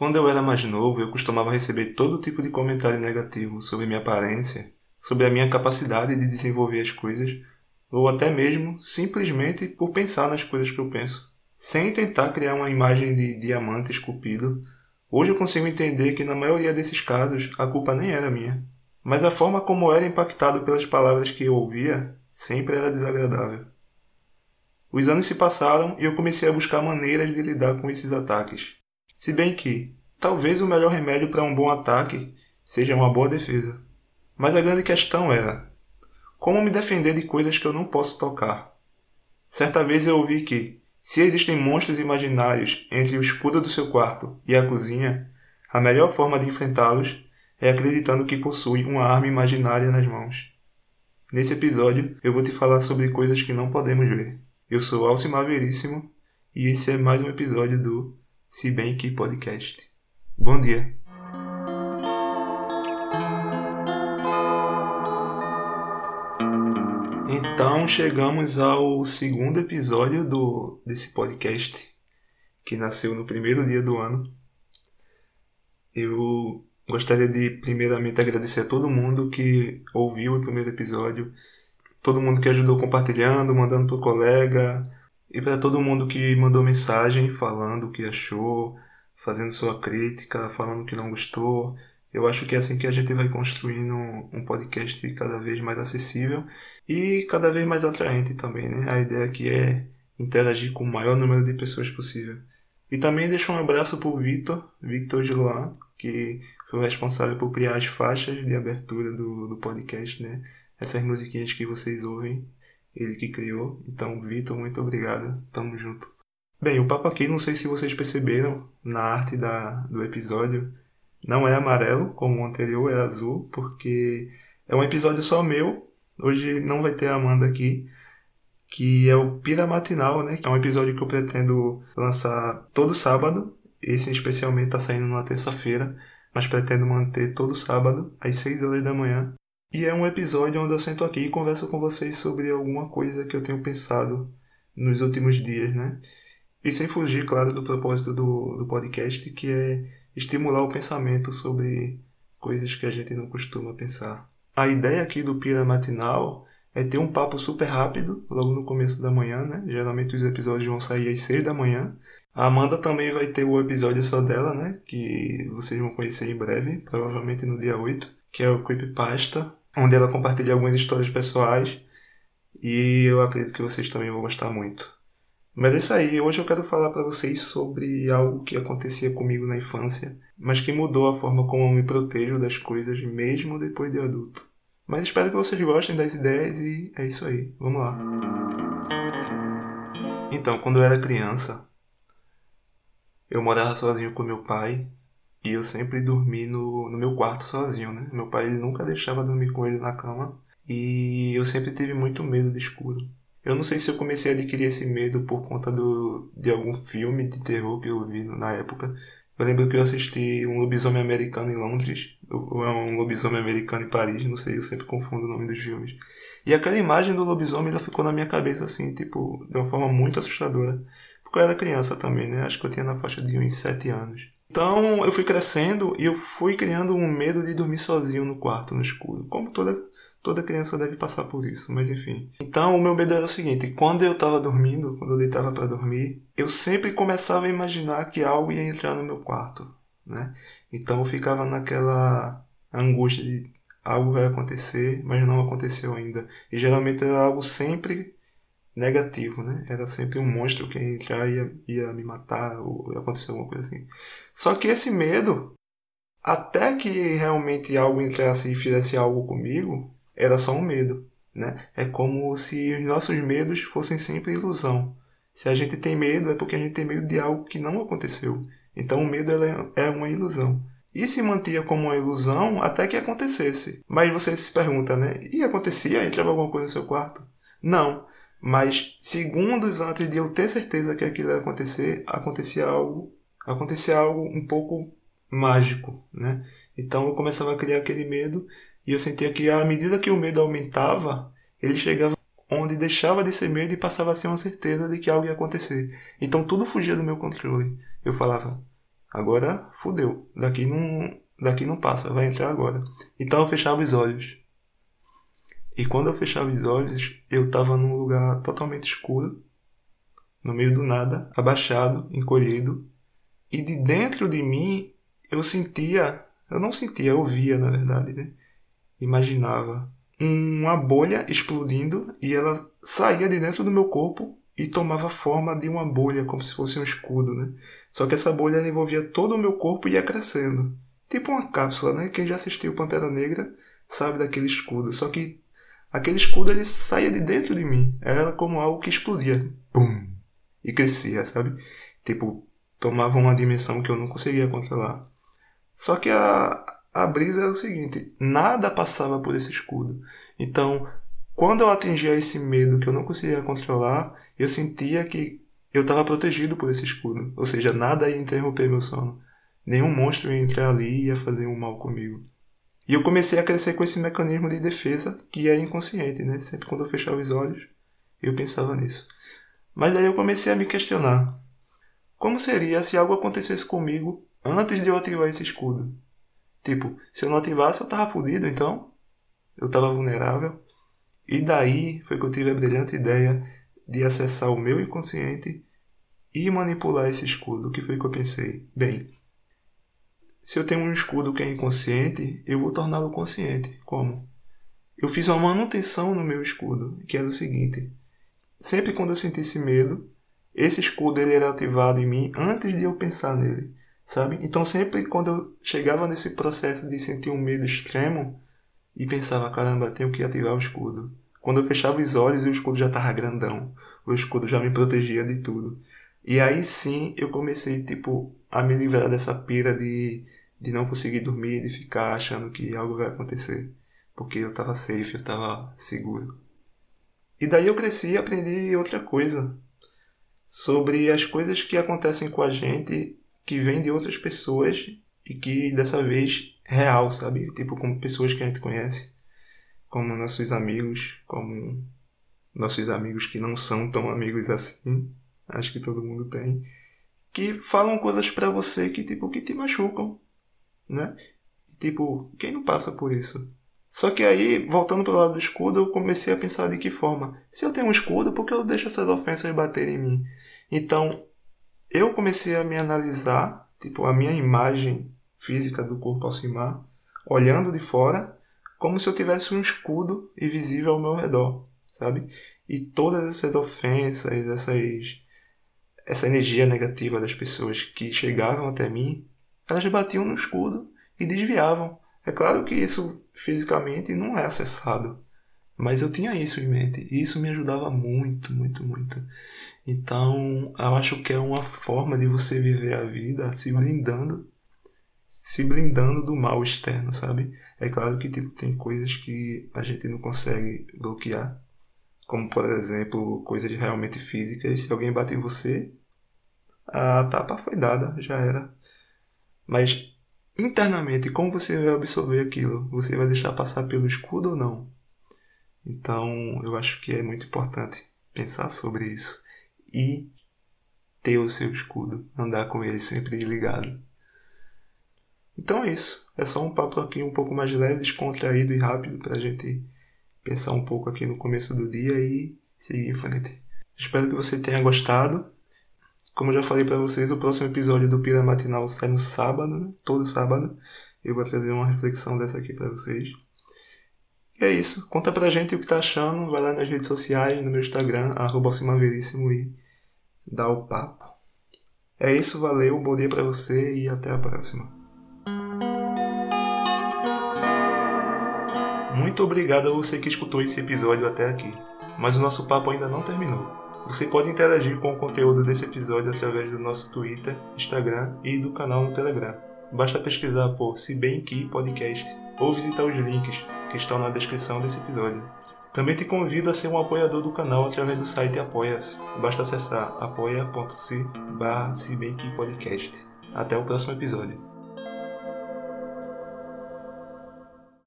Quando eu era mais novo, eu costumava receber todo tipo de comentário negativo sobre minha aparência, sobre a minha capacidade de desenvolver as coisas, ou até mesmo simplesmente por pensar nas coisas que eu penso. Sem tentar criar uma imagem de diamante esculpido, hoje eu consigo entender que na maioria desses casos a culpa nem era minha. Mas a forma como eu era impactado pelas palavras que eu ouvia sempre era desagradável. Os anos se passaram e eu comecei a buscar maneiras de lidar com esses ataques. Se bem que, talvez o melhor remédio para um bom ataque seja uma boa defesa. Mas a grande questão era: como me defender de coisas que eu não posso tocar? Certa vez eu ouvi que, se existem monstros imaginários entre o escudo do seu quarto e a cozinha, a melhor forma de enfrentá-los é acreditando que possui uma arma imaginária nas mãos. Nesse episódio, eu vou te falar sobre coisas que não podemos ver. Eu sou Alcimar Veríssimo e esse é mais um episódio do Se Bem Que Podcast. Bom dia! Então chegamos ao segundo episódio do desse podcast que nasceu no primeiro dia do ano. Eu gostaria de primeiramente agradecer a todo mundo que ouviu o primeiro episódio todo mundo que ajudou compartilhando, mandando pro colega, e para todo mundo que mandou mensagem falando o que achou, fazendo sua crítica, falando que não gostou. Eu acho que é assim que a gente vai construindo um podcast cada vez mais acessível e cada vez mais atraente também, né? A ideia aqui é interagir com o maior número de pessoas possível. E também deixo um abraço pro Vitor, Victor de Luan, que foi o responsável por criar as faixas de abertura do, do podcast, né? essas musiquinhas que vocês ouvem, ele que criou. Então, Vitor, muito obrigado. Tamo junto. Bem, o papo aqui, não sei se vocês perceberam na arte da, do episódio, não é amarelo, como o anterior, é azul, porque é um episódio só meu. Hoje não vai ter a Amanda aqui, que é o Pira Matinal, né? É um episódio que eu pretendo lançar todo sábado. Esse especialmente tá saindo na terça-feira, mas pretendo manter todo sábado, às 6 horas da manhã. E é um episódio onde eu sento aqui e converso com vocês sobre alguma coisa que eu tenho pensado nos últimos dias, né? E sem fugir, claro, do propósito do, do podcast, que é estimular o pensamento sobre coisas que a gente não costuma pensar. A ideia aqui do Pira Matinal é ter um papo super rápido, logo no começo da manhã, né? Geralmente os episódios vão sair às 6 da manhã. A Amanda também vai ter o episódio só dela, né? Que vocês vão conhecer em breve, provavelmente no dia 8, que é o Creepypasta, onde ela compartilha algumas histórias pessoais e eu acredito que vocês também vão gostar muito. Mas é isso aí, hoje eu quero falar para vocês sobre algo que acontecia comigo na infância, mas que mudou a forma como eu me protejo das coisas mesmo depois de adulto. Mas espero que vocês gostem das ideias e é isso aí, vamos lá. Então, quando eu era criança, eu morava sozinho com meu pai e eu sempre dormi no, no meu quarto sozinho, né? Meu pai ele nunca deixava dormir com ele na cama. E eu sempre tive muito medo do escuro. Eu não sei se eu comecei a adquirir esse medo por conta do, de algum filme de terror que eu vi na época. Eu lembro que eu assisti um lobisomem americano em Londres, ou é um lobisomem americano em Paris, não sei, eu sempre confundo o nome dos filmes. E aquela imagem do lobisomem ela ficou na minha cabeça assim, tipo, de uma forma muito assustadora. Porque eu era criança também, né? Acho que eu tinha na faixa de uns 7 anos. Então eu fui crescendo e eu fui criando um medo de dormir sozinho no quarto, no escuro. Como toda, toda criança deve passar por isso, mas enfim. Então o meu medo era o seguinte: quando eu estava dormindo, quando eu deitava para dormir, eu sempre começava a imaginar que algo ia entrar no meu quarto, né? Então eu ficava naquela angústia de algo vai acontecer, mas não aconteceu ainda. E geralmente era algo sempre negativo, né? Era sempre um monstro que ia entrar e ia, ia me matar ou ia acontecer alguma coisa assim. Só que esse medo, até que realmente algo entrasse e fizesse algo comigo, era só um medo, né? É como se os nossos medos fossem sempre ilusão. Se a gente tem medo é porque a gente tem medo de algo que não aconteceu. Então o medo é uma ilusão. E se mantinha como uma ilusão até que acontecesse. Mas você se pergunta, né? E acontecia? Entrava alguma coisa no seu quarto? Não. Mas segundos antes de eu ter certeza que aquilo ia acontecer, acontecia algo, acontecia algo um pouco mágico, né? Então eu começava a criar aquele medo e eu sentia que à medida que o medo aumentava, ele chegava onde deixava de ser medo e passava a ser uma certeza de que algo ia acontecer. Então tudo fugia do meu controle. Eu falava: Agora fudeu. Daqui não, daqui não passa, vai entrar agora. Então eu fechava os olhos. E quando eu fechava os olhos, eu estava num lugar totalmente escuro, no meio do nada, abaixado, encolhido, e de dentro de mim eu sentia, eu não sentia, eu via na verdade, né? Imaginava uma bolha explodindo e ela saía de dentro do meu corpo e tomava forma de uma bolha, como se fosse um escudo, né? Só que essa bolha envolvia todo o meu corpo e ia crescendo. Tipo uma cápsula, né? Quem já assistiu Pantera Negra sabe daquele escudo. Só que aquele escudo ele saía de dentro de mim. Era como algo que explodia. Pum! E crescia, sabe? Tipo, tomava uma dimensão que eu não conseguia controlar. Só que a, a brisa é o seguinte: nada passava por esse escudo. Então, quando eu atingia esse medo que eu não conseguia controlar, eu sentia que eu estava protegido por esse escudo. Ou seja, nada ia interromper meu sono. Nenhum monstro ia entrar ali e ia fazer um mal comigo. E eu comecei a crescer com esse mecanismo de defesa que é inconsciente, né? Sempre quando eu fechava os olhos, eu pensava nisso. Mas daí eu comecei a me questionar. Como seria se algo acontecesse comigo antes de eu ativar esse escudo? Tipo, se eu não ativasse, eu tava fudido, então? Eu tava vulnerável. E daí foi que eu tive a brilhante ideia de acessar o meu inconsciente e manipular esse escudo. O que foi que eu pensei? Bem, se eu tenho um escudo que é inconsciente, eu vou torná-lo consciente. Como? Eu fiz uma manutenção no meu escudo, que era o seguinte: sempre quando eu sentisse medo, esse escudo ele era ativado em mim antes de eu pensar nele sabe? Então sempre quando eu chegava nesse processo de sentir um medo extremo e pensava, caramba, tenho que ativar o escudo. Quando eu fechava os olhos, o escudo já estava grandão. O escudo já me protegia de tudo. E aí sim eu comecei, tipo, a me livrar dessa pira de, de não conseguir dormir, de ficar achando que algo vai acontecer. Porque eu estava safe, eu estava seguro. E daí eu cresci e aprendi outra coisa. Sobre as coisas que acontecem com a gente que vem de outras pessoas e que dessa vez real, sabe? Tipo, como pessoas que a gente conhece, como nossos amigos, como nossos amigos que não são tão amigos assim, acho que todo mundo tem, que falam coisas para você que tipo que te machucam, né? E, tipo, quem não passa por isso? Só que aí, voltando pro lado do escudo, eu comecei a pensar de que forma? Se eu tenho um escudo, por que eu deixo essas ofensas baterem em mim? Então, eu comecei a me analisar, tipo, a minha imagem física do corpo Alcimar, olhando de fora, como se eu tivesse um escudo invisível ao meu redor, sabe? E todas essas ofensas, essas essa energia negativa das pessoas que chegavam até mim, elas batiam no escudo e desviavam. É claro que isso fisicamente não é acessado, mas eu tinha isso em mente e isso me ajudava muito, muito, muito. Então, eu acho que é uma forma de você viver a vida se blindando, se blindando do mal externo, sabe? É claro que tipo, tem coisas que a gente não consegue bloquear, como por exemplo, coisas realmente físicas. Se alguém bate em você, a tapa foi dada, já era. Mas internamente, como você vai absorver aquilo? Você vai deixar passar pelo escudo ou não? Então, eu acho que é muito importante pensar sobre isso e ter o seu escudo, andar com ele sempre ligado. Então é isso. É só um papo aqui um pouco mais leve, descontraído e rápido para a gente pensar um pouco aqui no começo do dia e seguir em frente. Espero que você tenha gostado. Como eu já falei para vocês, o próximo episódio do Pira Matinal sai no sábado, né? todo sábado. Eu vou trazer uma reflexão dessa aqui para vocês. E é isso. Conta pra gente o que tá achando. Vai lá nas redes sociais, no meu Instagram, arroba e dá o papo. É isso, valeu, bom dia pra você e até a próxima. Muito obrigado a você que escutou esse episódio até aqui. Mas o nosso papo ainda não terminou. Você pode interagir com o conteúdo desse episódio através do nosso Twitter, Instagram e do canal no Telegram. Basta pesquisar por Se Bem Que Podcast ou visitar os links que estão na descrição desse episódio. Também te convido a ser um apoiador do canal através do site Apoia-se. Basta acessar apoia.se barra Até o próximo episódio.